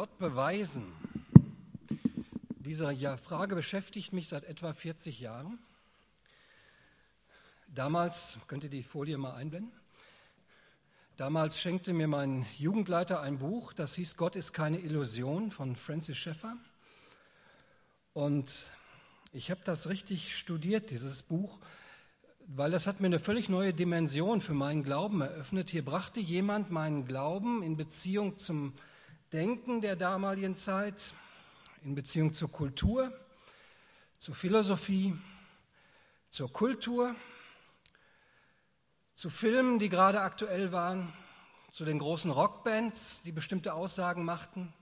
Gott beweisen? Diese Frage beschäftigt mich seit etwa 40 Jahren. Damals, könnt ihr die Folie mal einblenden? Damals schenkte mir mein Jugendleiter ein Buch, das hieß Gott ist keine Illusion von Francis Schaeffer. Und ich habe das richtig studiert, dieses Buch, weil das hat mir eine völlig neue Dimension für meinen Glauben eröffnet. Hier brachte jemand meinen Glauben in Beziehung zum Denken der damaligen Zeit, in Beziehung zur Kultur, zur Philosophie, zur Kultur, zu Filmen, die gerade aktuell waren, zu den großen Rockbands, die bestimmte Aussagen machten.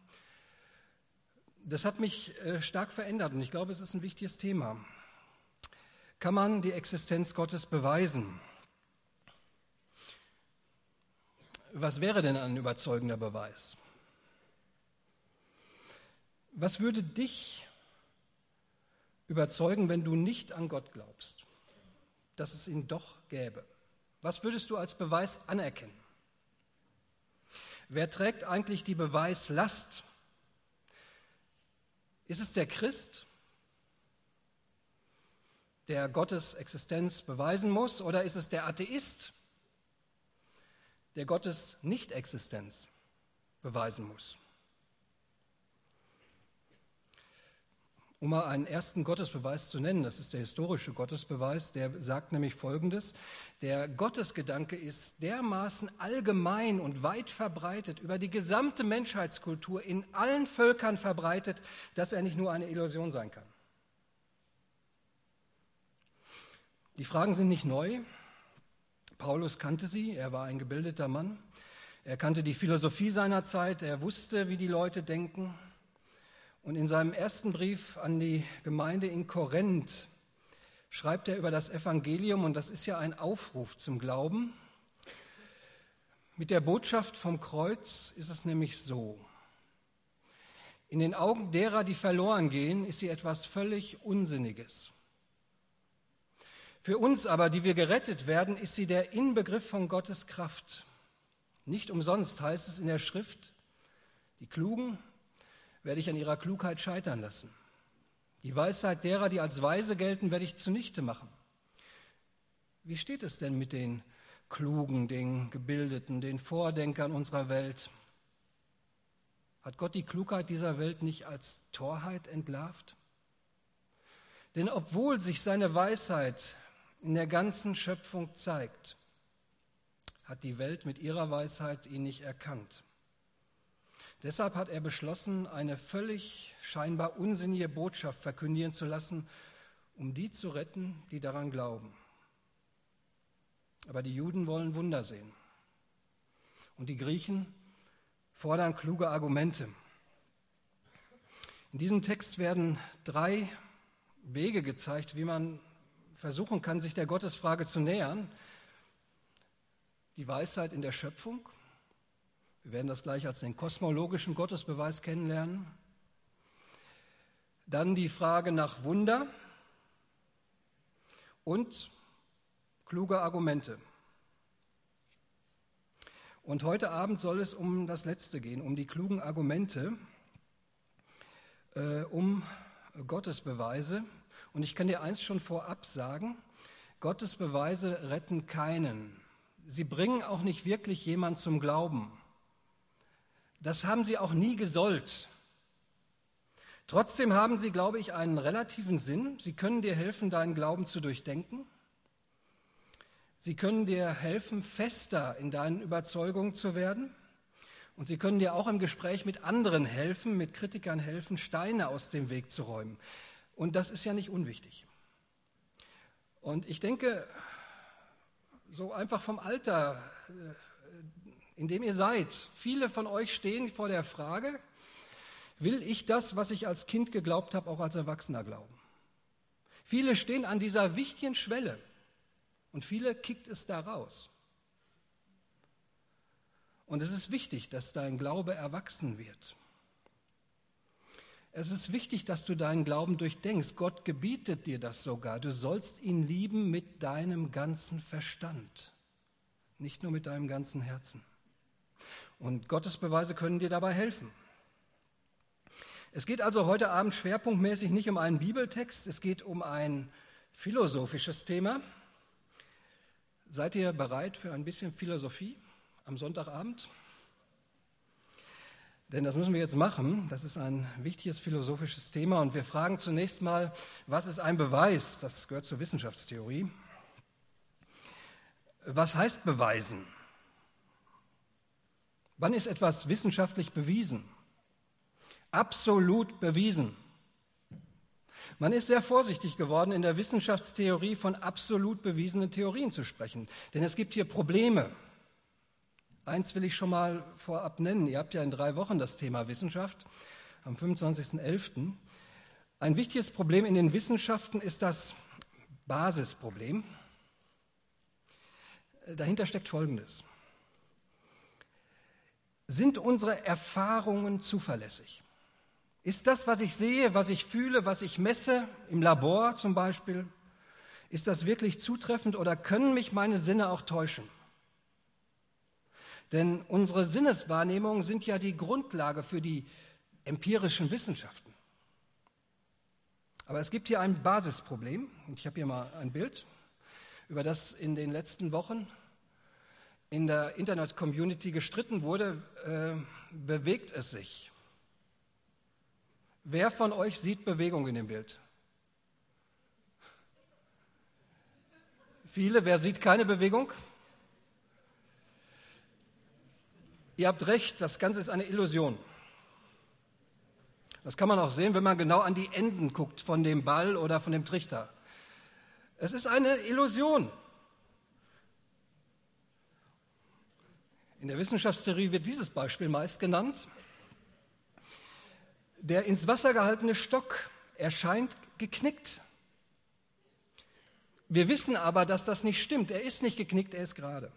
Das hat mich äh, stark verändert und ich glaube, es ist ein wichtiges Thema. Kann man die Existenz Gottes beweisen? Was wäre denn ein überzeugender Beweis? Was würde dich überzeugen, wenn du nicht an Gott glaubst, dass es ihn doch gäbe? Was würdest du als Beweis anerkennen? Wer trägt eigentlich die Beweislast? Ist es der Christ, der Gottes Existenz beweisen muss, oder ist es der Atheist, der Gottes Nichtexistenz beweisen muss? Um mal einen ersten Gottesbeweis zu nennen, das ist der historische Gottesbeweis, der sagt nämlich Folgendes. Der Gottesgedanke ist dermaßen allgemein und weit verbreitet, über die gesamte Menschheitskultur in allen Völkern verbreitet, dass er nicht nur eine Illusion sein kann. Die Fragen sind nicht neu. Paulus kannte sie, er war ein gebildeter Mann. Er kannte die Philosophie seiner Zeit, er wusste, wie die Leute denken. Und in seinem ersten Brief an die Gemeinde in Korinth schreibt er über das Evangelium, und das ist ja ein Aufruf zum Glauben. Mit der Botschaft vom Kreuz ist es nämlich so. In den Augen derer, die verloren gehen, ist sie etwas völlig Unsinniges. Für uns aber, die wir gerettet werden, ist sie der Inbegriff von Gottes Kraft. Nicht umsonst heißt es in der Schrift, die Klugen werde ich an ihrer Klugheit scheitern lassen. Die Weisheit derer, die als weise gelten, werde ich zunichte machen. Wie steht es denn mit den Klugen, den Gebildeten, den Vordenkern unserer Welt? Hat Gott die Klugheit dieser Welt nicht als Torheit entlarvt? Denn obwohl sich seine Weisheit in der ganzen Schöpfung zeigt, hat die Welt mit ihrer Weisheit ihn nicht erkannt. Deshalb hat er beschlossen, eine völlig scheinbar unsinnige Botschaft verkündigen zu lassen, um die zu retten, die daran glauben. Aber die Juden wollen Wunder sehen. Und die Griechen fordern kluge Argumente. In diesem Text werden drei Wege gezeigt, wie man versuchen kann, sich der Gottesfrage zu nähern. Die Weisheit in der Schöpfung, wir werden das gleich als den kosmologischen Gottesbeweis kennenlernen. Dann die Frage nach Wunder und kluge Argumente. Und heute Abend soll es um das Letzte gehen, um die klugen Argumente, äh, um Gottesbeweise. Und ich kann dir eins schon vorab sagen, Gottesbeweise retten keinen. Sie bringen auch nicht wirklich jemand zum Glauben. Das haben sie auch nie gesollt. Trotzdem haben sie, glaube ich, einen relativen Sinn. Sie können dir helfen, deinen Glauben zu durchdenken. Sie können dir helfen, fester in deinen Überzeugungen zu werden. Und sie können dir auch im Gespräch mit anderen helfen, mit Kritikern helfen, Steine aus dem Weg zu räumen. Und das ist ja nicht unwichtig. Und ich denke, so einfach vom Alter äh, in dem ihr seid. Viele von euch stehen vor der Frage, will ich das, was ich als Kind geglaubt habe, auch als Erwachsener glauben? Viele stehen an dieser wichtigen Schwelle und viele kickt es da raus. Und es ist wichtig, dass dein Glaube erwachsen wird. Es ist wichtig, dass du deinen Glauben durchdenkst. Gott gebietet dir das sogar. Du sollst ihn lieben mit deinem ganzen Verstand, nicht nur mit deinem ganzen Herzen. Und Gottes Beweise können dir dabei helfen. Es geht also heute Abend schwerpunktmäßig nicht um einen Bibeltext, es geht um ein philosophisches Thema. Seid ihr bereit für ein bisschen Philosophie am Sonntagabend? Denn das müssen wir jetzt machen. Das ist ein wichtiges philosophisches Thema. Und wir fragen zunächst mal, was ist ein Beweis? Das gehört zur Wissenschaftstheorie. Was heißt beweisen? Wann ist etwas wissenschaftlich bewiesen? Absolut bewiesen. Man ist sehr vorsichtig geworden, in der Wissenschaftstheorie von absolut bewiesenen Theorien zu sprechen. Denn es gibt hier Probleme. Eins will ich schon mal vorab nennen. Ihr habt ja in drei Wochen das Thema Wissenschaft am 25.11. Ein wichtiges Problem in den Wissenschaften ist das Basisproblem. Dahinter steckt Folgendes. Sind unsere Erfahrungen zuverlässig? Ist das, was ich sehe, was ich fühle, was ich messe, im Labor zum Beispiel, ist das wirklich zutreffend oder können mich meine Sinne auch täuschen? Denn unsere Sinneswahrnehmungen sind ja die Grundlage für die empirischen Wissenschaften. Aber es gibt hier ein Basisproblem, und ich habe hier mal ein Bild, über das in den letzten Wochen in der Internet-Community gestritten wurde, äh, bewegt es sich. Wer von euch sieht Bewegung in dem Bild? Viele. Wer sieht keine Bewegung? Ihr habt recht, das Ganze ist eine Illusion. Das kann man auch sehen, wenn man genau an die Enden guckt von dem Ball oder von dem Trichter. Es ist eine Illusion. In der Wissenschaftstheorie wird dieses Beispiel meist genannt. Der ins Wasser gehaltene Stock erscheint geknickt. Wir wissen aber, dass das nicht stimmt. Er ist nicht geknickt, er ist gerade.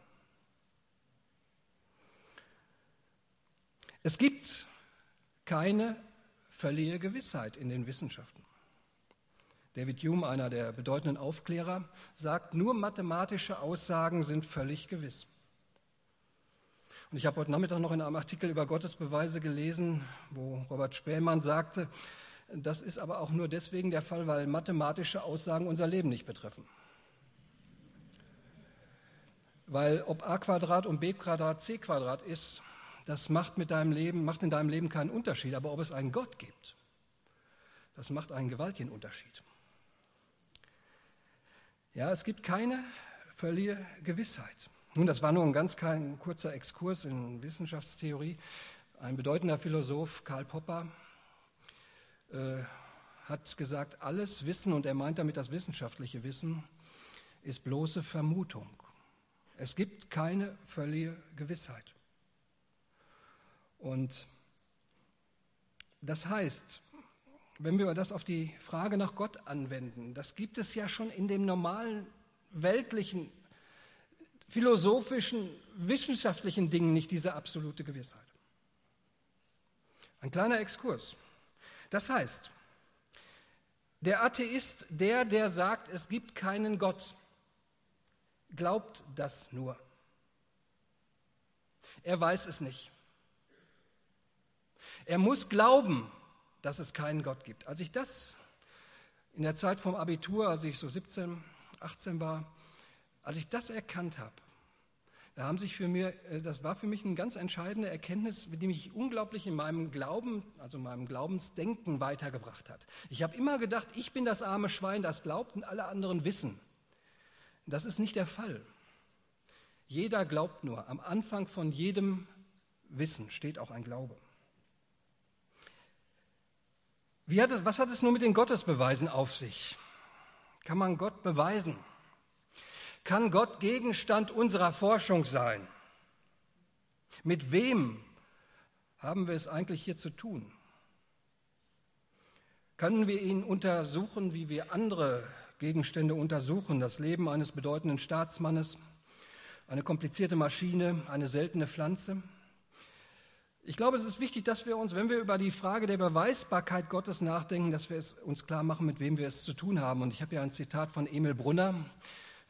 Es gibt keine völlige Gewissheit in den Wissenschaften. David Hume, einer der bedeutenden Aufklärer, sagt, nur mathematische Aussagen sind völlig gewiss. Und ich habe heute Nachmittag noch in einem Artikel über Gottesbeweise gelesen, wo Robert Spähmann sagte, das ist aber auch nur deswegen der Fall, weil mathematische Aussagen unser Leben nicht betreffen. Weil ob a Quadrat und b Quadrat c Quadrat ist, das macht mit deinem Leben, macht in deinem Leben keinen Unterschied. Aber ob es einen Gott gibt, das macht einen gewaltigen Unterschied. Ja, es gibt keine völlige Gewissheit. Nun, das war nur ein ganz klein, kurzer Exkurs in Wissenschaftstheorie. Ein bedeutender Philosoph, Karl Popper, äh, hat gesagt, alles Wissen, und er meint damit das wissenschaftliche Wissen, ist bloße Vermutung. Es gibt keine völlige Gewissheit. Und das heißt, wenn wir das auf die Frage nach Gott anwenden, das gibt es ja schon in dem normalen weltlichen, philosophischen, wissenschaftlichen Dingen nicht diese absolute Gewissheit. Ein kleiner Exkurs. Das heißt, der Atheist, der, der sagt, es gibt keinen Gott, glaubt das nur. Er weiß es nicht. Er muss glauben, dass es keinen Gott gibt. Als ich das in der Zeit vom Abitur, als ich so 17, 18 war, als ich das erkannt habe, da haben sich für mir, äh, das war für mich eine ganz entscheidende Erkenntnis, die mich unglaublich in meinem Glauben, also meinem Glaubensdenken weitergebracht hat. Ich habe immer gedacht, ich bin das arme Schwein, das glaubt und alle anderen wissen. Das ist nicht der Fall. Jeder glaubt nur. Am Anfang von jedem Wissen steht auch ein Glaube. Hat es, was hat es nun mit den Gottesbeweisen auf sich? Kann man Gott beweisen? Kann Gott Gegenstand unserer Forschung sein? Mit wem haben wir es eigentlich hier zu tun? Können wir ihn untersuchen, wie wir andere Gegenstände untersuchen? Das Leben eines bedeutenden Staatsmannes, eine komplizierte Maschine, eine seltene Pflanze? Ich glaube, es ist wichtig, dass wir uns, wenn wir über die Frage der Beweisbarkeit Gottes nachdenken, dass wir es uns klar machen, mit wem wir es zu tun haben. Und ich habe ja ein Zitat von Emil Brunner,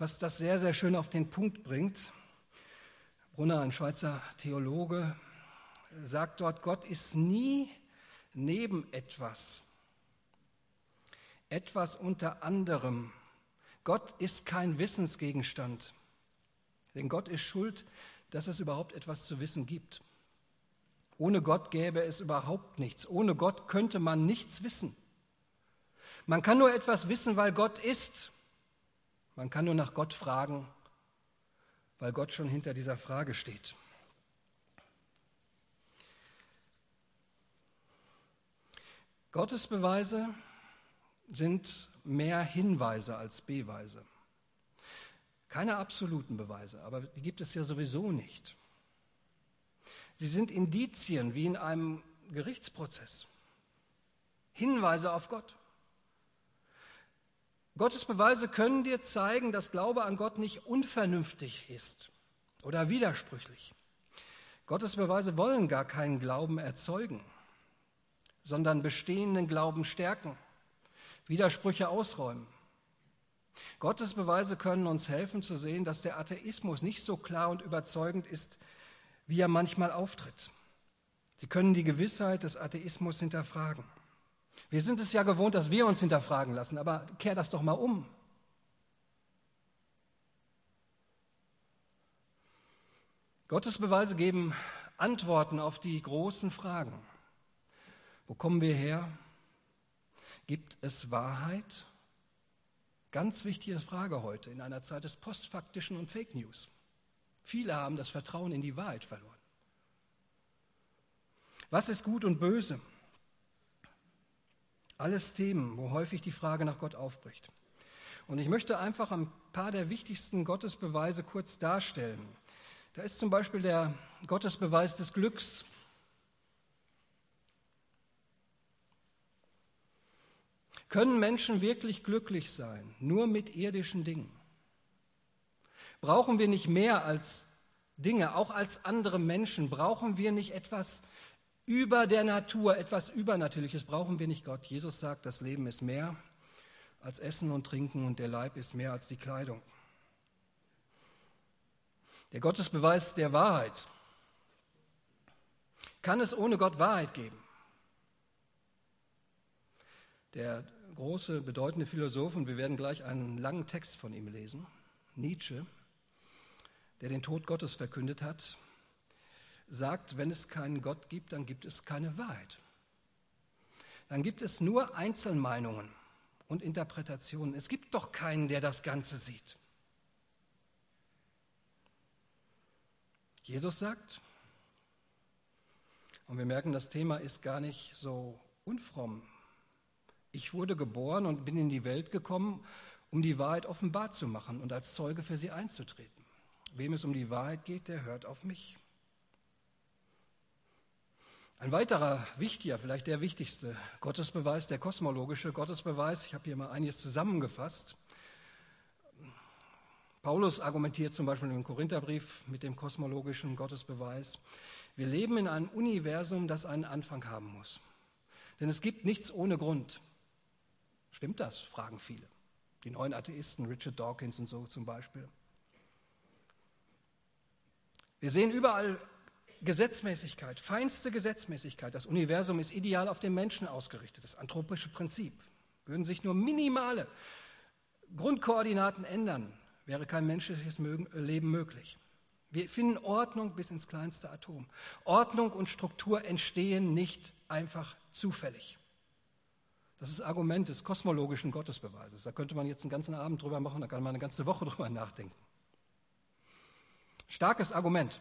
was das sehr, sehr schön auf den Punkt bringt. Brunner, ein Schweizer Theologe, sagt dort, Gott ist nie neben etwas. Etwas unter anderem. Gott ist kein Wissensgegenstand. Denn Gott ist schuld, dass es überhaupt etwas zu wissen gibt. Ohne Gott gäbe es überhaupt nichts. Ohne Gott könnte man nichts wissen. Man kann nur etwas wissen, weil Gott ist. Man kann nur nach Gott fragen, weil Gott schon hinter dieser Frage steht. Gottes Beweise sind mehr Hinweise als Beweise. Keine absoluten Beweise, aber die gibt es ja sowieso nicht. Sie sind Indizien wie in einem Gerichtsprozess. Hinweise auf Gott. Gottes Beweise können dir zeigen, dass Glaube an Gott nicht unvernünftig ist oder widersprüchlich. Gottes Beweise wollen gar keinen Glauben erzeugen, sondern bestehenden Glauben stärken, Widersprüche ausräumen. Gottes Beweise können uns helfen zu sehen, dass der Atheismus nicht so klar und überzeugend ist, wie er manchmal auftritt. Sie können die Gewissheit des Atheismus hinterfragen. Wir sind es ja gewohnt, dass wir uns hinterfragen lassen, aber kehr das doch mal um. Gottes Beweise geben Antworten auf die großen Fragen. Wo kommen wir her? Gibt es Wahrheit? Ganz wichtige Frage heute in einer Zeit des Postfaktischen und Fake News. Viele haben das Vertrauen in die Wahrheit verloren. Was ist gut und böse? Alles Themen, wo häufig die Frage nach Gott aufbricht. Und ich möchte einfach ein paar der wichtigsten Gottesbeweise kurz darstellen. Da ist zum Beispiel der Gottesbeweis des Glücks. Können Menschen wirklich glücklich sein, nur mit irdischen Dingen? Brauchen wir nicht mehr als Dinge, auch als andere Menschen? Brauchen wir nicht etwas über der Natur, etwas Übernatürliches brauchen wir nicht Gott. Jesus sagt, das Leben ist mehr als Essen und Trinken und der Leib ist mehr als die Kleidung. Der Gottesbeweis der Wahrheit. Kann es ohne Gott Wahrheit geben? Der große, bedeutende Philosoph, und wir werden gleich einen langen Text von ihm lesen, Nietzsche, der den Tod Gottes verkündet hat, sagt, wenn es keinen Gott gibt, dann gibt es keine Wahrheit. Dann gibt es nur Einzelmeinungen und Interpretationen. Es gibt doch keinen, der das Ganze sieht. Jesus sagt, und wir merken, das Thema ist gar nicht so unfromm. Ich wurde geboren und bin in die Welt gekommen, um die Wahrheit offenbar zu machen und als Zeuge für sie einzutreten. Wem es um die Wahrheit geht, der hört auf mich. Ein weiterer wichtiger, vielleicht der wichtigste Gottesbeweis, der kosmologische Gottesbeweis, ich habe hier mal einiges zusammengefasst. Paulus argumentiert zum Beispiel im Korintherbrief mit dem kosmologischen Gottesbeweis. Wir leben in einem Universum, das einen Anfang haben muss. Denn es gibt nichts ohne Grund. Stimmt das? fragen viele. Die neuen Atheisten, Richard Dawkins und so zum Beispiel. Wir sehen überall Gesetzmäßigkeit, feinste Gesetzmäßigkeit. Das Universum ist ideal auf den Menschen ausgerichtet, das anthropische Prinzip. Würden sich nur minimale Grundkoordinaten ändern, wäre kein menschliches Leben möglich. Wir finden Ordnung bis ins kleinste Atom. Ordnung und Struktur entstehen nicht einfach zufällig. Das ist Argument des kosmologischen Gottesbeweises. Da könnte man jetzt einen ganzen Abend drüber machen, da kann man eine ganze Woche drüber nachdenken. Starkes Argument.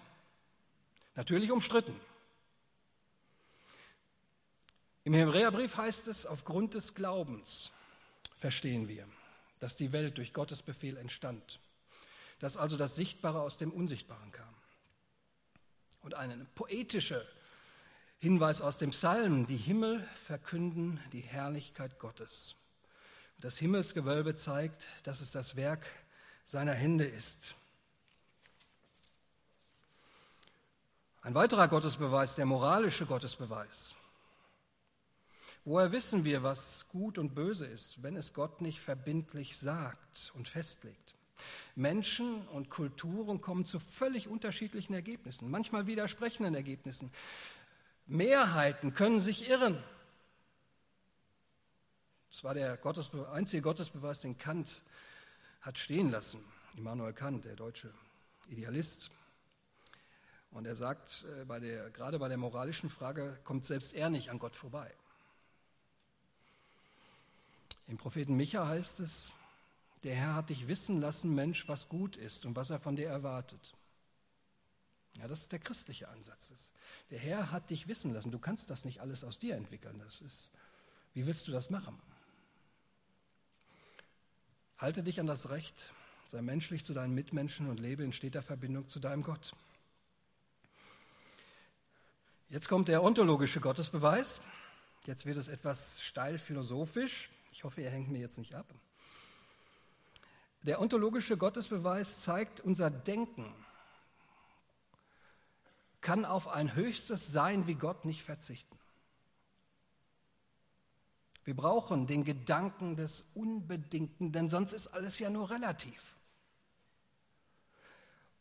Natürlich umstritten. Im Hebräerbrief heißt es, aufgrund des Glaubens verstehen wir, dass die Welt durch Gottes Befehl entstand, dass also das Sichtbare aus dem Unsichtbaren kam. Und ein poetischer Hinweis aus dem Psalm, die Himmel verkünden die Herrlichkeit Gottes. Das Himmelsgewölbe zeigt, dass es das Werk seiner Hände ist. Ein weiterer Gottesbeweis, der moralische Gottesbeweis. Woher wissen wir, was gut und böse ist, wenn es Gott nicht verbindlich sagt und festlegt? Menschen und Kulturen kommen zu völlig unterschiedlichen Ergebnissen, manchmal widersprechenden Ergebnissen. Mehrheiten können sich irren Das war der Gottesbe einzige Gottesbeweis, den Kant hat stehen lassen. Immanuel Kant, der deutsche Idealist. Und er sagt, äh, bei der, gerade bei der moralischen Frage kommt selbst er nicht an Gott vorbei. Im Propheten Micha heißt es, der Herr hat dich wissen lassen, Mensch, was gut ist und was er von dir erwartet. Ja, das ist der christliche Ansatz. Der Herr hat dich wissen lassen. Du kannst das nicht alles aus dir entwickeln. Das ist, wie willst du das machen? Halte dich an das Recht, sei menschlich zu deinen Mitmenschen und lebe in steter Verbindung zu deinem Gott. Jetzt kommt der ontologische Gottesbeweis. Jetzt wird es etwas steil philosophisch. Ich hoffe, ihr hängt mir jetzt nicht ab. Der ontologische Gottesbeweis zeigt, unser Denken kann auf ein höchstes Sein wie Gott nicht verzichten. Wir brauchen den Gedanken des Unbedingten, denn sonst ist alles ja nur relativ.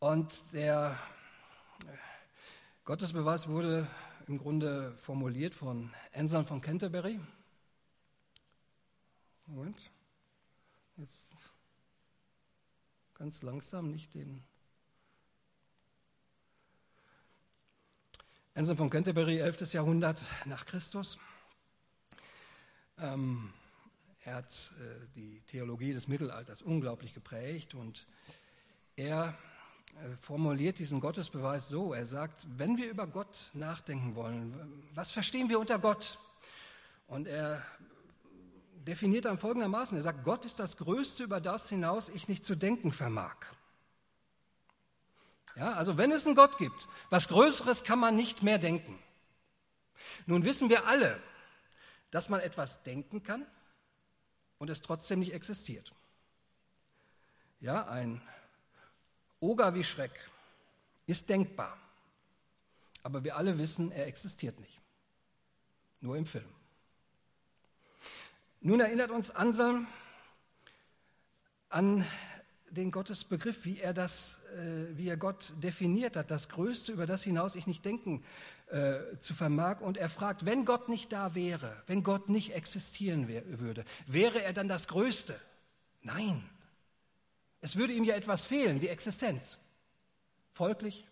Und der Gottesbeweis wurde im Grunde formuliert von Anselm von Canterbury. Moment. Jetzt ganz langsam, nicht den. Anselm von Canterbury, 11. Jahrhundert nach Christus. Ähm, er hat äh, die Theologie des Mittelalters unglaublich geprägt und er formuliert diesen Gottesbeweis so. Er sagt, wenn wir über Gott nachdenken wollen, was verstehen wir unter Gott? Und er definiert dann folgendermaßen, er sagt, Gott ist das Größte, über das hinaus ich nicht zu denken vermag. Ja, also wenn es einen Gott gibt, was Größeres kann man nicht mehr denken. Nun wissen wir alle, dass man etwas denken kann und es trotzdem nicht existiert. Ja, ein Oger wie Schreck ist denkbar, aber wir alle wissen, er existiert nicht. Nur im Film. Nun erinnert uns Anselm an den Gottesbegriff, wie er das, äh, wie er Gott definiert hat, das Größte, über das hinaus ich nicht denken äh, zu vermag. Und er fragt, wenn Gott nicht da wäre, wenn Gott nicht existieren wär, würde, wäre er dann das Größte? Nein. Es würde ihm ja etwas fehlen, die Existenz. Folglich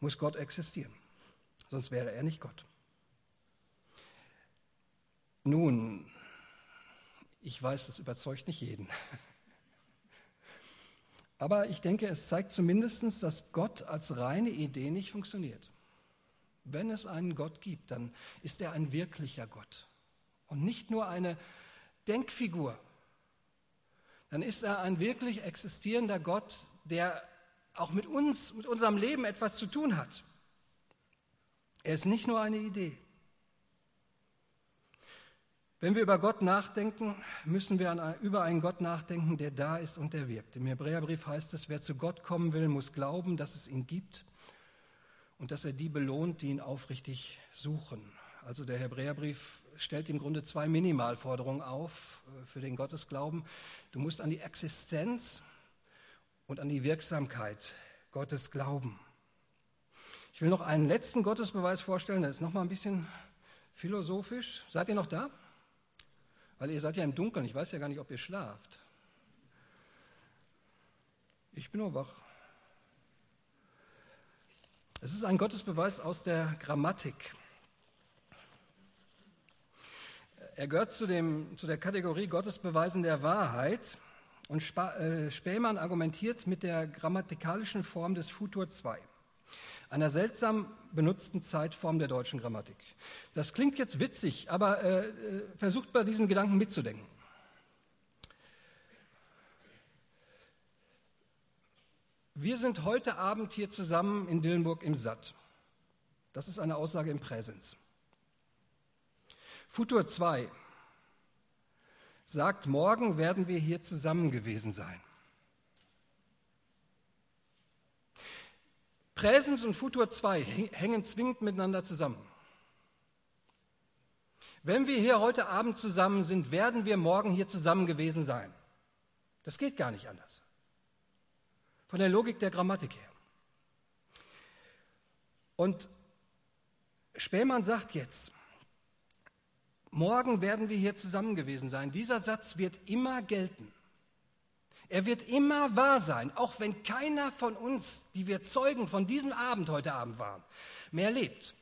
muss Gott existieren, sonst wäre er nicht Gott. Nun, ich weiß, das überzeugt nicht jeden. Aber ich denke, es zeigt zumindest, dass Gott als reine Idee nicht funktioniert. Wenn es einen Gott gibt, dann ist er ein wirklicher Gott und nicht nur eine Denkfigur. Dann ist er ein wirklich existierender Gott, der auch mit uns, mit unserem Leben etwas zu tun hat. Er ist nicht nur eine Idee. Wenn wir über Gott nachdenken, müssen wir über einen Gott nachdenken, der da ist und der wirkt. Im Hebräerbrief heißt es, wer zu Gott kommen will, muss glauben, dass es ihn gibt und dass er die belohnt, die ihn aufrichtig suchen. Also der Hebräerbrief stellt im Grunde zwei Minimalforderungen auf äh, für den Gottesglauben. Du musst an die Existenz und an die Wirksamkeit Gottes glauben. Ich will noch einen letzten Gottesbeweis vorstellen, der ist noch mal ein bisschen philosophisch. Seid ihr noch da? Weil ihr seid ja im Dunkeln, ich weiß ja gar nicht, ob ihr schlaft. Ich bin nur wach. Es ist ein Gottesbeweis aus der Grammatik. Er gehört zu, dem, zu der Kategorie Gottesbeweisen der Wahrheit und äh, Spähmann argumentiert mit der grammatikalischen Form des Futur 2 einer seltsam benutzten Zeitform der deutschen Grammatik. Das klingt jetzt witzig, aber äh, äh, versucht bei diesen Gedanken mitzudenken. Wir sind heute Abend hier zusammen in Dillenburg im Satt. Das ist eine Aussage im Präsens. Futur 2 sagt, morgen werden wir hier zusammen gewesen sein. Präsens und Futur 2 hängen zwingend miteinander zusammen. Wenn wir hier heute Abend zusammen sind, werden wir morgen hier zusammen gewesen sein. Das geht gar nicht anders. Von der Logik der Grammatik her. Und Spähmann sagt jetzt, morgen werden wir hier zusammen gewesen sein. Dieser Satz wird immer gelten. Er wird immer wahr sein, auch wenn keiner von uns, die wir Zeugen von diesem Abend heute Abend waren, mehr lebt.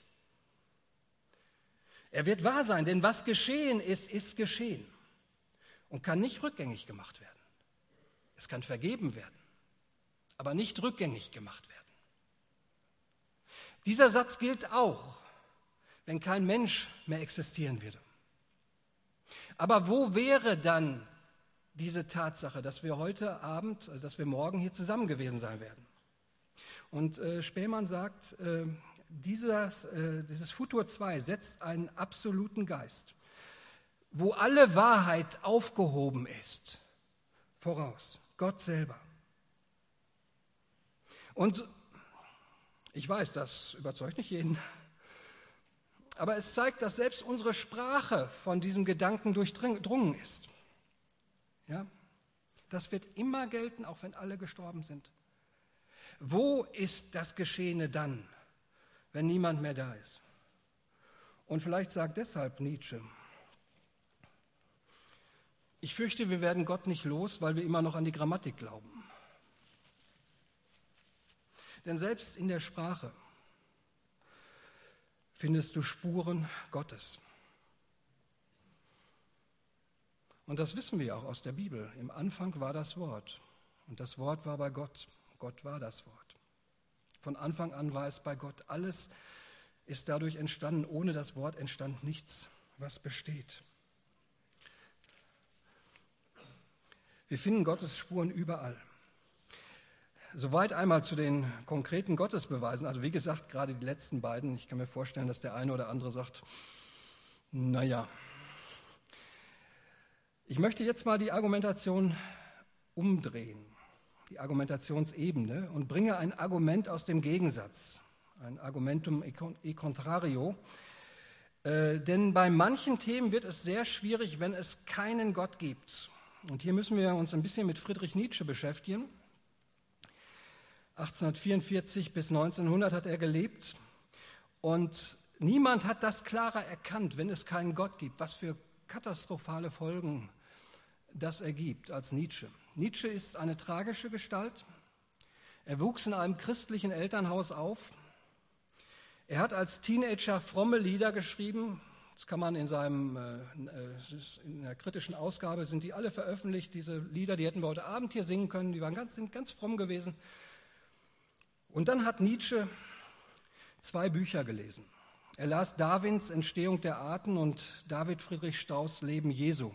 Er wird wahr sein, denn was geschehen ist, ist geschehen und kann nicht rückgängig gemacht werden. Es kann vergeben werden, aber nicht rückgängig gemacht werden. Dieser Satz gilt auch, wenn kein Mensch mehr existieren würde. Aber wo wäre dann diese Tatsache, dass wir heute Abend, dass wir morgen hier zusammen gewesen sein werden? Und äh, Spähmann sagt, äh, dieses, äh, dieses Futur 2 setzt einen absoluten Geist, wo alle Wahrheit aufgehoben ist, voraus. Gott selber. Und ich weiß, das überzeugt nicht jeden, aber es zeigt, dass selbst unsere Sprache von diesem Gedanken durchdrungen ist. Ja? Das wird immer gelten, auch wenn alle gestorben sind. Wo ist das Geschehene dann, wenn niemand mehr da ist? Und vielleicht sagt deshalb Nietzsche, ich fürchte, wir werden Gott nicht los, weil wir immer noch an die Grammatik glauben. Denn selbst in der Sprache findest du Spuren Gottes. Und das wissen wir auch aus der Bibel. Im Anfang war das Wort und das Wort war bei Gott. Gott war das Wort. Von Anfang an war es bei Gott. Alles ist dadurch entstanden. Ohne das Wort entstand nichts, was besteht. Wir finden Gottes Spuren überall. Soweit einmal zu den konkreten Gottesbeweisen. Also wie gesagt, gerade die letzten beiden. Ich kann mir vorstellen, dass der eine oder andere sagt, naja. Ich möchte jetzt mal die Argumentation umdrehen, die Argumentationsebene und bringe ein Argument aus dem Gegensatz, ein Argumentum e contrario. Äh, denn bei manchen Themen wird es sehr schwierig, wenn es keinen Gott gibt. Und hier müssen wir uns ein bisschen mit Friedrich Nietzsche beschäftigen. 1844 bis 1900 hat er gelebt und niemand hat das klarer erkannt, wenn es keinen Gott gibt, was für katastrophale Folgen das ergibt als Nietzsche. Nietzsche ist eine tragische Gestalt. Er wuchs in einem christlichen Elternhaus auf. Er hat als Teenager fromme Lieder geschrieben, das kann man in seinem, äh, in der kritischen Ausgabe sind die alle veröffentlicht, diese Lieder, die hätten wir heute Abend hier singen können, die waren ganz, sind ganz fromm gewesen. Und dann hat Nietzsche zwei Bücher gelesen. Er las Darwins Entstehung der Arten und David Friedrich Strauß Leben Jesu.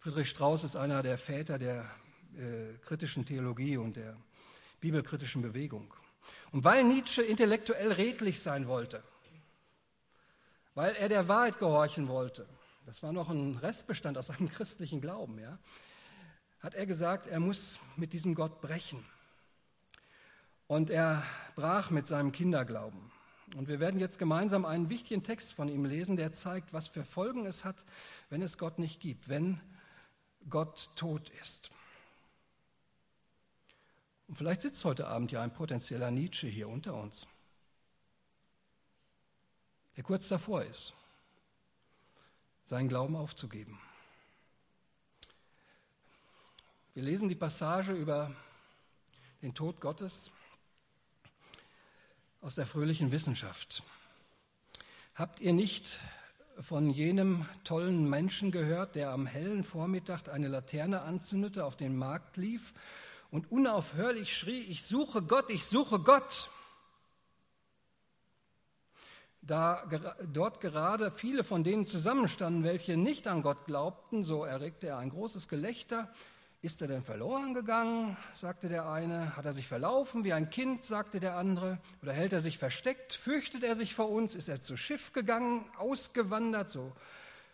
Friedrich Strauß ist einer der Väter der äh, kritischen Theologie und der bibelkritischen Bewegung. Und weil Nietzsche intellektuell redlich sein wollte, weil er der Wahrheit gehorchen wollte. Das war noch ein Restbestand aus seinem christlichen Glauben, ja. Hat er gesagt, er muss mit diesem Gott brechen. Und er brach mit seinem Kinderglauben. Und wir werden jetzt gemeinsam einen wichtigen Text von ihm lesen, der zeigt, was für Folgen es hat, wenn es Gott nicht gibt, wenn Gott tot ist. Und vielleicht sitzt heute Abend ja ein potenzieller Nietzsche hier unter uns der kurz davor ist, seinen Glauben aufzugeben. Wir lesen die Passage über den Tod Gottes aus der fröhlichen Wissenschaft. Habt ihr nicht von jenem tollen Menschen gehört, der am hellen Vormittag eine Laterne anzündete, auf den Markt lief und unaufhörlich schrie, ich suche Gott, ich suche Gott da dort gerade viele von denen zusammenstanden, welche nicht an Gott glaubten, so erregte er ein großes Gelächter. Ist er denn verloren gegangen? sagte der eine. Hat er sich verlaufen wie ein Kind? sagte der andere. Oder hält er sich versteckt? Fürchtet er sich vor uns? Ist er zu Schiff gegangen, ausgewandert? So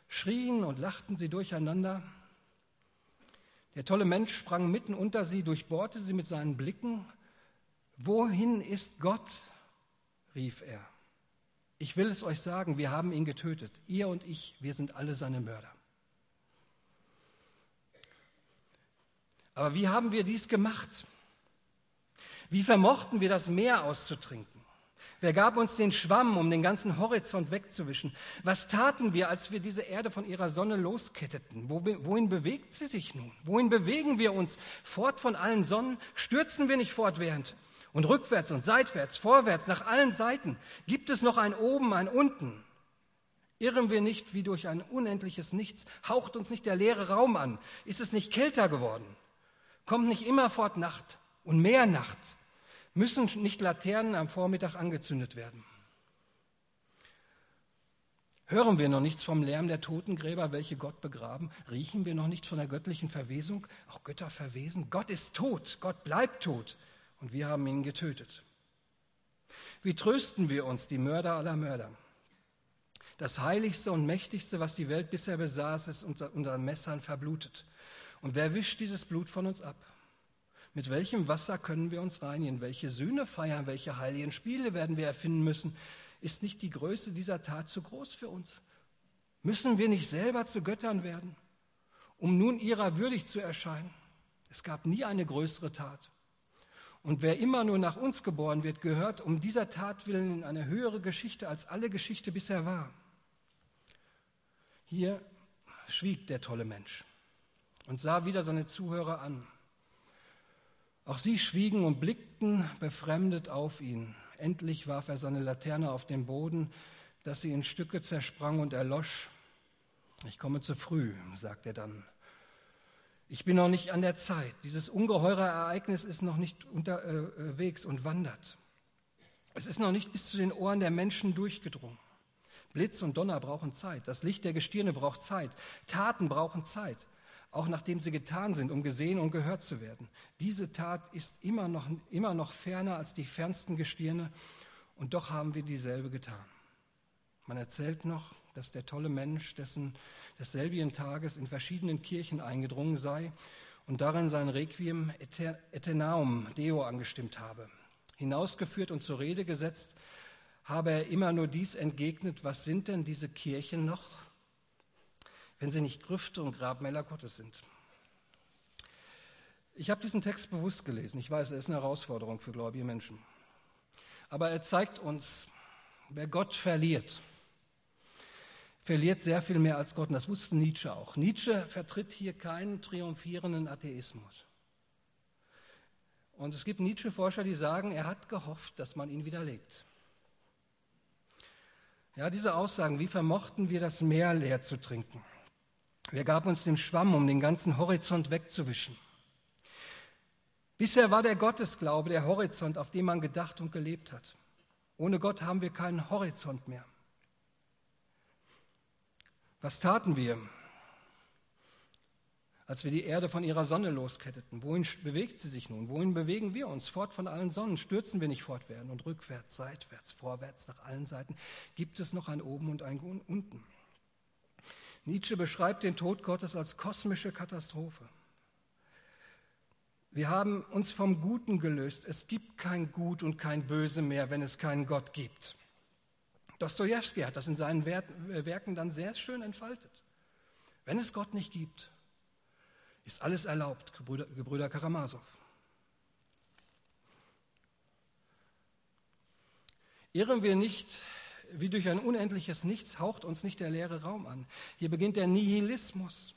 schrien und lachten sie durcheinander. Der tolle Mensch sprang mitten unter sie, durchbohrte sie mit seinen Blicken. Wohin ist Gott? rief er. Ich will es euch sagen, wir haben ihn getötet. Ihr und ich, wir sind alle seine Mörder. Aber wie haben wir dies gemacht? Wie vermochten wir das Meer auszutrinken? Wer gab uns den Schwamm, um den ganzen Horizont wegzuwischen? Was taten wir, als wir diese Erde von ihrer Sonne losketteten? Wohin bewegt sie sich nun? Wohin bewegen wir uns? Fort von allen Sonnen? Stürzen wir nicht fortwährend? Und rückwärts und seitwärts, vorwärts, nach allen Seiten? Gibt es noch ein Oben, ein Unten? Irren wir nicht wie durch ein unendliches Nichts? Haucht uns nicht der leere Raum an? Ist es nicht kälter geworden? Kommt nicht immerfort Nacht und mehr Nacht? Müssen nicht Laternen am Vormittag angezündet werden? Hören wir noch nichts vom Lärm der Totengräber, welche Gott begraben? Riechen wir noch nichts von der göttlichen Verwesung? Auch Götter verwesen? Gott ist tot, Gott bleibt tot und wir haben ihn getötet. Wie trösten wir uns, die Mörder aller Mörder? Das heiligste und mächtigste, was die Welt bisher besaß, ist unter unseren Messern verblutet. Und wer wischt dieses Blut von uns ab? Mit welchem Wasser können wir uns reinigen? Welche Sühne feiern? Welche heiligen Spiele werden wir erfinden müssen? Ist nicht die Größe dieser Tat zu groß für uns? Müssen wir nicht selber zu Göttern werden, um nun ihrer würdig zu erscheinen? Es gab nie eine größere Tat. Und wer immer nur nach uns geboren wird, gehört um dieser Tat willen in eine höhere Geschichte, als alle Geschichte bisher war. Hier schwieg der tolle Mensch und sah wieder seine Zuhörer an. Auch sie schwiegen und blickten befremdet auf ihn. Endlich warf er seine Laterne auf den Boden, dass sie in Stücke zersprang und erlosch. Ich komme zu früh, sagt er dann. Ich bin noch nicht an der Zeit. Dieses ungeheure Ereignis ist noch nicht unterwegs und wandert. Es ist noch nicht bis zu den Ohren der Menschen durchgedrungen. Blitz und Donner brauchen Zeit. Das Licht der Gestirne braucht Zeit. Taten brauchen Zeit, auch nachdem sie getan sind, um gesehen und gehört zu werden. Diese Tat ist immer noch, immer noch ferner als die fernsten Gestirne und doch haben wir dieselbe getan. Man erzählt noch, dass der tolle Mensch, dessen desselbigen Tages in verschiedenen Kirchen eingedrungen sei und darin sein Requiem Eternaum Deo angestimmt habe. Hinausgeführt und zur Rede gesetzt habe er immer nur dies entgegnet, was sind denn diese Kirchen noch, wenn sie nicht Grüfte und Grabmäler Gottes sind? Ich habe diesen Text bewusst gelesen. Ich weiß, er ist eine Herausforderung für gläubige Menschen. Aber er zeigt uns, wer Gott verliert, verliert sehr viel mehr als Gott. Und das wusste Nietzsche auch. Nietzsche vertritt hier keinen triumphierenden Atheismus. Und es gibt Nietzsche-Forscher, die sagen, er hat gehofft, dass man ihn widerlegt. Ja, diese Aussagen, wie vermochten wir das Meer leer zu trinken? Wer gab uns den Schwamm, um den ganzen Horizont wegzuwischen? Bisher war der Gottesglaube der Horizont, auf dem man gedacht und gelebt hat. Ohne Gott haben wir keinen Horizont mehr. Was taten wir, als wir die Erde von ihrer Sonne losketteten? Wohin bewegt sie sich nun? Wohin bewegen wir uns? Fort von allen Sonnen stürzen wir nicht fortwährend und rückwärts, seitwärts, vorwärts, nach allen Seiten. Gibt es noch ein Oben und ein Unten? Nietzsche beschreibt den Tod Gottes als kosmische Katastrophe. Wir haben uns vom Guten gelöst. Es gibt kein Gut und kein Böse mehr, wenn es keinen Gott gibt. Dostoevsky hat das in seinen Werken dann sehr schön entfaltet. Wenn es Gott nicht gibt, ist alles erlaubt, Gebrüder, Gebrüder Karamasow. Irren wir nicht, wie durch ein unendliches Nichts haucht uns nicht der leere Raum an. Hier beginnt der Nihilismus,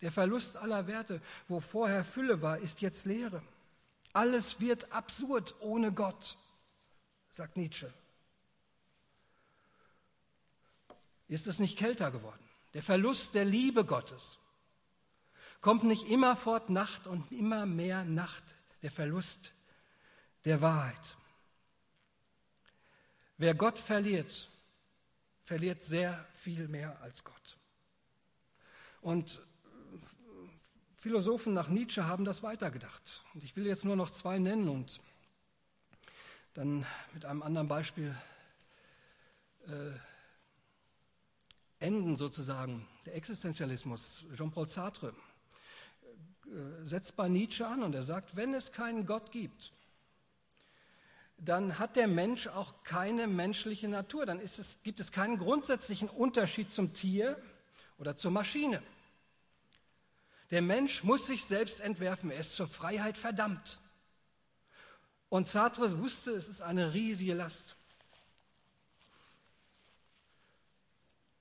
der Verlust aller Werte. Wo vorher Fülle war, ist jetzt Leere. Alles wird absurd ohne Gott, sagt Nietzsche. Ist es nicht kälter geworden? Der Verlust der Liebe Gottes kommt nicht immerfort Nacht und immer mehr Nacht, der Verlust der Wahrheit. Wer Gott verliert, verliert sehr viel mehr als Gott. Und Philosophen nach Nietzsche haben das weitergedacht. Und ich will jetzt nur noch zwei nennen und dann mit einem anderen Beispiel äh, enden sozusagen. Der Existenzialismus, Jean-Paul Sartre, äh, setzt bei Nietzsche an und er sagt, wenn es keinen Gott gibt, dann hat der Mensch auch keine menschliche Natur. Dann es, gibt es keinen grundsätzlichen Unterschied zum Tier oder zur Maschine. Der Mensch muss sich selbst entwerfen. Er ist zur Freiheit verdammt. Und Sartre wusste, es ist eine riesige Last.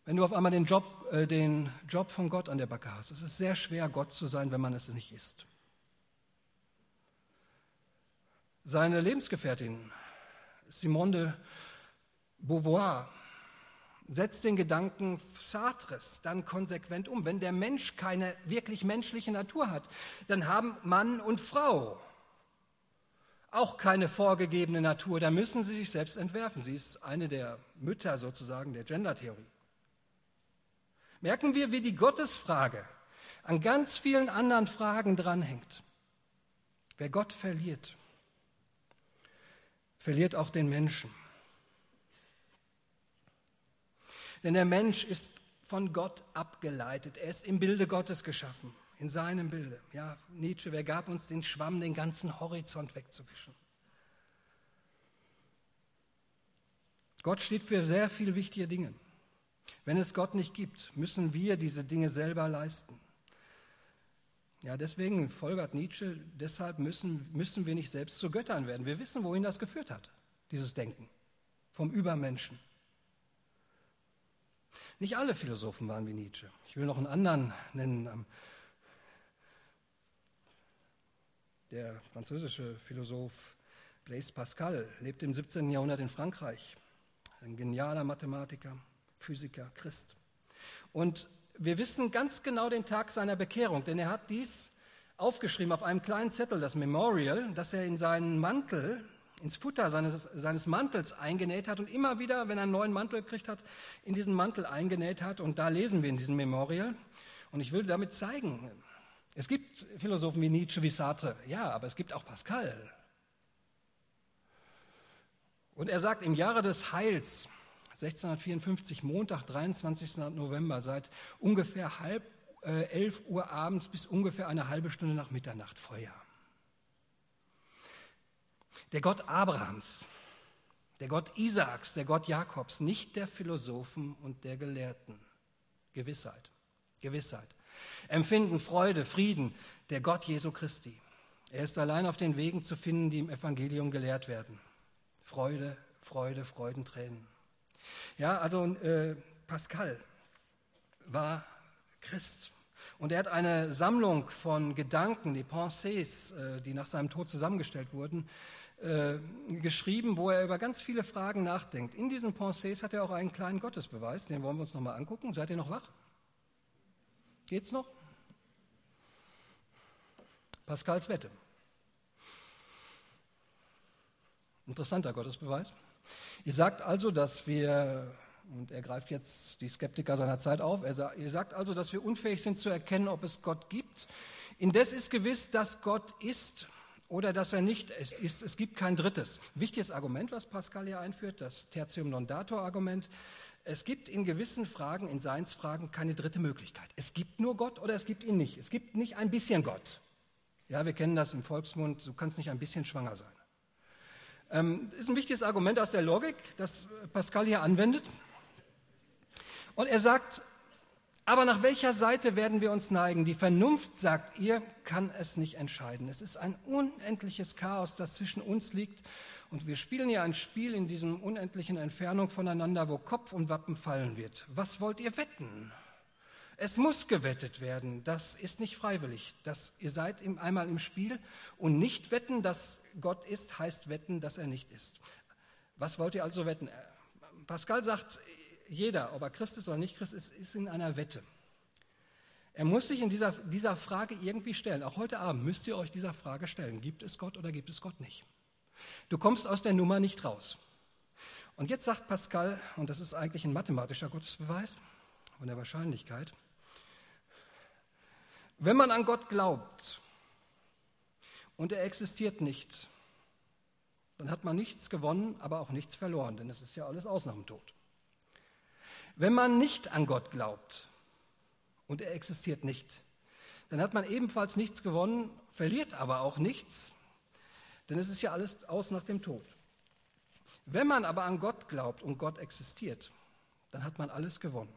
Wenn du auf einmal den Job, äh, den Job von Gott an der Backe hast, es ist sehr schwer, Gott zu sein, wenn man es nicht ist. Seine Lebensgefährtin Simone de Beauvoir setzt den Gedanken Sartres dann konsequent um. Wenn der Mensch keine wirklich menschliche Natur hat, dann haben Mann und Frau auch keine vorgegebene Natur. Da müssen sie sich selbst entwerfen. Sie ist eine der Mütter sozusagen der Gendertheorie. Merken wir, wie die Gottesfrage an ganz vielen anderen Fragen dranhängt. Wer Gott verliert, verliert auch den Menschen. Denn der Mensch ist von Gott abgeleitet. Er ist im Bilde Gottes geschaffen, in seinem Bilde. Ja, Nietzsche, wer gab uns den Schwamm, den ganzen Horizont wegzuwischen? Gott steht für sehr viele wichtige Dinge. Wenn es Gott nicht gibt, müssen wir diese Dinge selber leisten. Ja, deswegen folgert Nietzsche, deshalb müssen, müssen wir nicht selbst zu Göttern werden. Wir wissen, wohin das geführt hat, dieses Denken vom Übermenschen. Nicht alle Philosophen waren wie Nietzsche. Ich will noch einen anderen nennen. Ähm, der französische Philosoph Blaise Pascal lebte im 17. Jahrhundert in Frankreich. Ein genialer Mathematiker, Physiker, Christ. Und wir wissen ganz genau den Tag seiner Bekehrung, denn er hat dies aufgeschrieben auf einem kleinen Zettel, das Memorial, das er in seinen Mantel, ins Futter seines, seines Mantels eingenäht hat und immer wieder, wenn er einen neuen Mantel gekriegt hat, in diesen Mantel eingenäht hat. Und da lesen wir in diesem Memorial. Und ich will damit zeigen, es gibt Philosophen wie Nietzsche, wie Sartre, ja, aber es gibt auch Pascal. Und er sagt, im Jahre des Heils 1654, Montag, 23. November, seit ungefähr halb äh, 11 Uhr abends bis ungefähr eine halbe Stunde nach Mitternacht Feuer. Der Gott Abrahams, der Gott Isaaks, der Gott Jakobs, nicht der Philosophen und der Gelehrten. Gewissheit, Gewissheit. Empfinden, Freude, Frieden, der Gott Jesu Christi. Er ist allein auf den Wegen zu finden, die im Evangelium gelehrt werden. Freude, Freude, Freudentränen. Ja, also äh, Pascal war Christ. Und er hat eine Sammlung von Gedanken, die Pensées, äh, die nach seinem Tod zusammengestellt wurden, äh, geschrieben, wo er über ganz viele Fragen nachdenkt. In diesen Pensées hat er auch einen kleinen Gottesbeweis, den wollen wir uns nochmal angucken. Seid ihr noch wach? Geht's noch? Pascals Wette. Interessanter Gottesbeweis. Ihr sagt also, dass wir, und er greift jetzt die Skeptiker seiner Zeit auf, er ihr sagt also, dass wir unfähig sind zu erkennen, ob es Gott gibt. Indes ist gewiss, dass Gott ist oder dass er nicht ist. Es gibt kein drittes. Wichtiges Argument, was Pascal hier einführt, das Tertium non datur Argument. Es gibt in gewissen Fragen, in Seinsfragen, keine dritte Möglichkeit. Es gibt nur Gott oder es gibt ihn nicht. Es gibt nicht ein bisschen Gott. Ja, wir kennen das im Volksmund, du kannst nicht ein bisschen schwanger sein. Ähm, ist ein wichtiges Argument aus der Logik, das Pascal hier anwendet. Und er sagt, aber nach welcher Seite werden wir uns neigen? Die Vernunft, sagt ihr, kann es nicht entscheiden. Es ist ein unendliches Chaos, das zwischen uns liegt. Und wir spielen ja ein Spiel in diesem unendlichen Entfernung voneinander, wo Kopf und Wappen fallen wird. Was wollt ihr wetten? Es muss gewettet werden. Das ist nicht freiwillig. Das, ihr seid einmal im Spiel und nicht wetten, dass Gott ist, heißt wetten, dass er nicht ist. Was wollt ihr also wetten? Pascal sagt, jeder, ob er Christ ist oder nicht Christ ist, ist in einer Wette. Er muss sich in dieser, dieser Frage irgendwie stellen. Auch heute Abend müsst ihr euch dieser Frage stellen. Gibt es Gott oder gibt es Gott nicht? Du kommst aus der Nummer nicht raus. Und jetzt sagt Pascal, und das ist eigentlich ein mathematischer Gottesbeweis von der Wahrscheinlichkeit, wenn man an Gott glaubt und er existiert nicht, dann hat man nichts gewonnen, aber auch nichts verloren, denn es ist ja alles aus nach dem Tod. Wenn man nicht an Gott glaubt und er existiert nicht, dann hat man ebenfalls nichts gewonnen, verliert aber auch nichts, denn es ist ja alles aus nach dem Tod. Wenn man aber an Gott glaubt und Gott existiert, dann hat man alles gewonnen.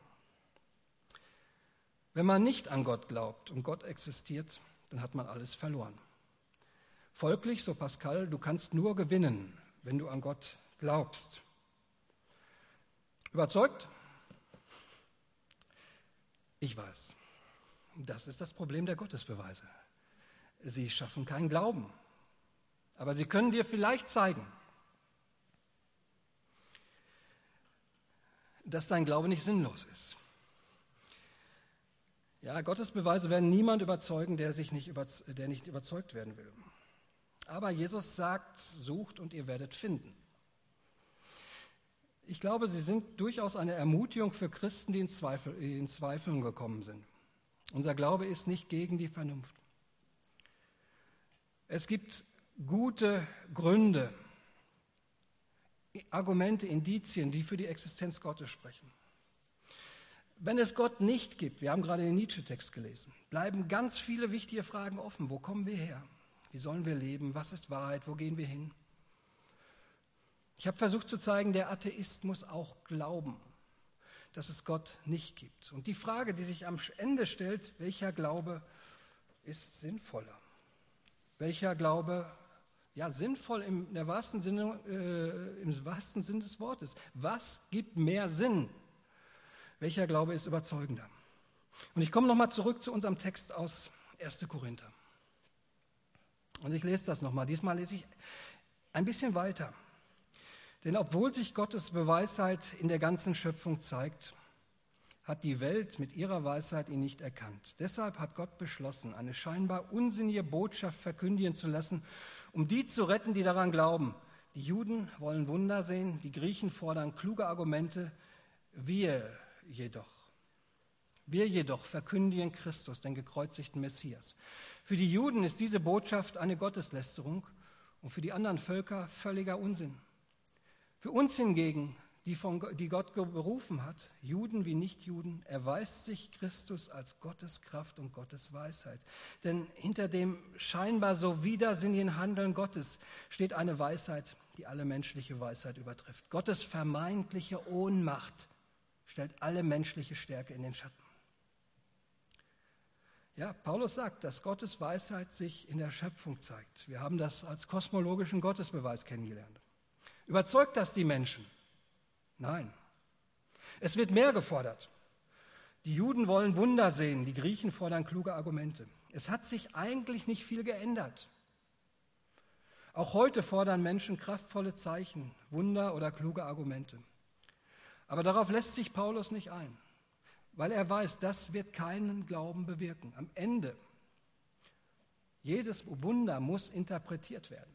Wenn man nicht an Gott glaubt und Gott existiert, dann hat man alles verloren. Folglich, so Pascal, du kannst nur gewinnen, wenn du an Gott glaubst. Überzeugt? Ich weiß, das ist das Problem der Gottesbeweise. Sie schaffen keinen Glauben, aber sie können dir vielleicht zeigen, dass dein Glaube nicht sinnlos ist. Ja, Gottesbeweise werden niemand überzeugen, der, sich nicht, über, der nicht überzeugt werden will. Aber Jesus sagt, sucht und ihr werdet finden. Ich glaube, sie sind durchaus eine Ermutigung für Christen, die in, Zweifel, in Zweifeln gekommen sind. Unser Glaube ist nicht gegen die Vernunft. Es gibt gute Gründe, Argumente, Indizien, die für die Existenz Gottes sprechen. Wenn es Gott nicht gibt, wir haben gerade den Nietzsche-Text gelesen, bleiben ganz viele wichtige Fragen offen. Wo kommen wir her? Wie sollen wir leben? Was ist Wahrheit? Wo gehen wir hin? Ich habe versucht zu zeigen, der Atheist muss auch glauben, dass es Gott nicht gibt. Und die Frage, die sich am Ende stellt, welcher Glaube ist sinnvoller? Welcher Glaube, ja, sinnvoll im, wahrsten Sinne, äh, im wahrsten Sinn des Wortes? Was gibt mehr Sinn? Welcher Glaube ist überzeugender? Und ich komme nochmal zurück zu unserem Text aus 1. Korinther. Und ich lese das nochmal. Diesmal lese ich ein bisschen weiter. Denn obwohl sich Gottes Beweisheit in der ganzen Schöpfung zeigt, hat die Welt mit ihrer Weisheit ihn nicht erkannt. Deshalb hat Gott beschlossen, eine scheinbar unsinnige Botschaft verkündigen zu lassen, um die zu retten, die daran glauben. Die Juden wollen Wunder sehen, die Griechen fordern kluge Argumente, wir jedoch. Wir jedoch verkündigen Christus, den gekreuzigten Messias. Für die Juden ist diese Botschaft eine Gotteslästerung und für die anderen Völker völliger Unsinn. Für uns hingegen, die, von, die Gott berufen hat, Juden wie Nichtjuden, erweist sich Christus als Gottes Kraft und Gottes Weisheit. Denn hinter dem scheinbar so widersinnigen Handeln Gottes steht eine Weisheit, die alle menschliche Weisheit übertrifft. Gottes vermeintliche Ohnmacht stellt alle menschliche Stärke in den Schatten. Ja, Paulus sagt, dass Gottes Weisheit sich in der Schöpfung zeigt. Wir haben das als kosmologischen Gottesbeweis kennengelernt. Überzeugt das die Menschen? Nein. Es wird mehr gefordert. Die Juden wollen Wunder sehen, die Griechen fordern kluge Argumente. Es hat sich eigentlich nicht viel geändert. Auch heute fordern Menschen kraftvolle Zeichen, Wunder oder kluge Argumente. Aber darauf lässt sich Paulus nicht ein weil er weiß, das wird keinen Glauben bewirken. Am Ende, jedes Wunder muss interpretiert werden.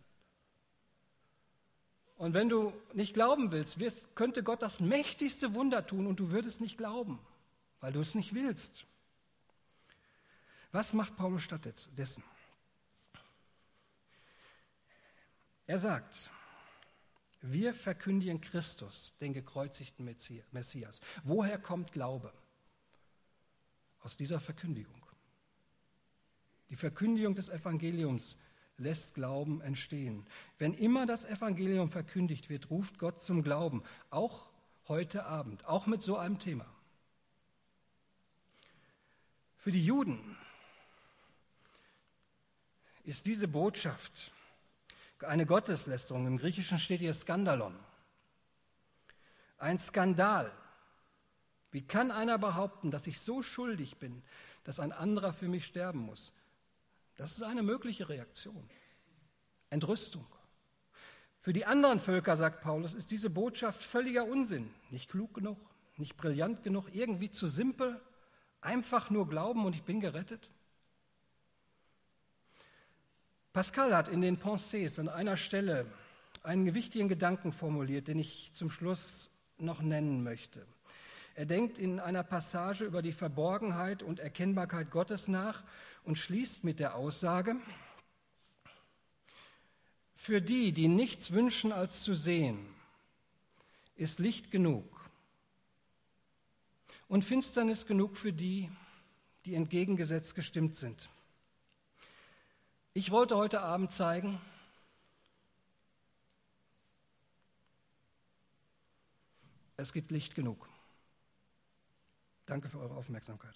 Und wenn du nicht glauben willst, wirst, könnte Gott das mächtigste Wunder tun und du würdest nicht glauben, weil du es nicht willst. Was macht Paulus stattdessen? Er sagt, wir verkündigen Christus, den gekreuzigten Messias. Woher kommt Glaube? aus dieser Verkündigung. Die Verkündigung des Evangeliums lässt Glauben entstehen. Wenn immer das Evangelium verkündigt wird, ruft Gott zum Glauben, auch heute Abend, auch mit so einem Thema. Für die Juden ist diese Botschaft eine Gotteslästerung. Im Griechischen steht hier Skandalon. Ein Skandal, wie kann einer behaupten, dass ich so schuldig bin, dass ein anderer für mich sterben muss? Das ist eine mögliche Reaktion. Entrüstung. Für die anderen Völker, sagt Paulus, ist diese Botschaft völliger Unsinn. Nicht klug genug, nicht brillant genug, irgendwie zu simpel, einfach nur glauben und ich bin gerettet. Pascal hat in den Pensées an einer Stelle einen wichtigen Gedanken formuliert, den ich zum Schluss noch nennen möchte. Er denkt in einer Passage über die Verborgenheit und Erkennbarkeit Gottes nach und schließt mit der Aussage, für die, die nichts wünschen als zu sehen, ist Licht genug und Finsternis genug für die, die entgegengesetzt gestimmt sind. Ich wollte heute Abend zeigen, es gibt Licht genug. Danke für eure Aufmerksamkeit.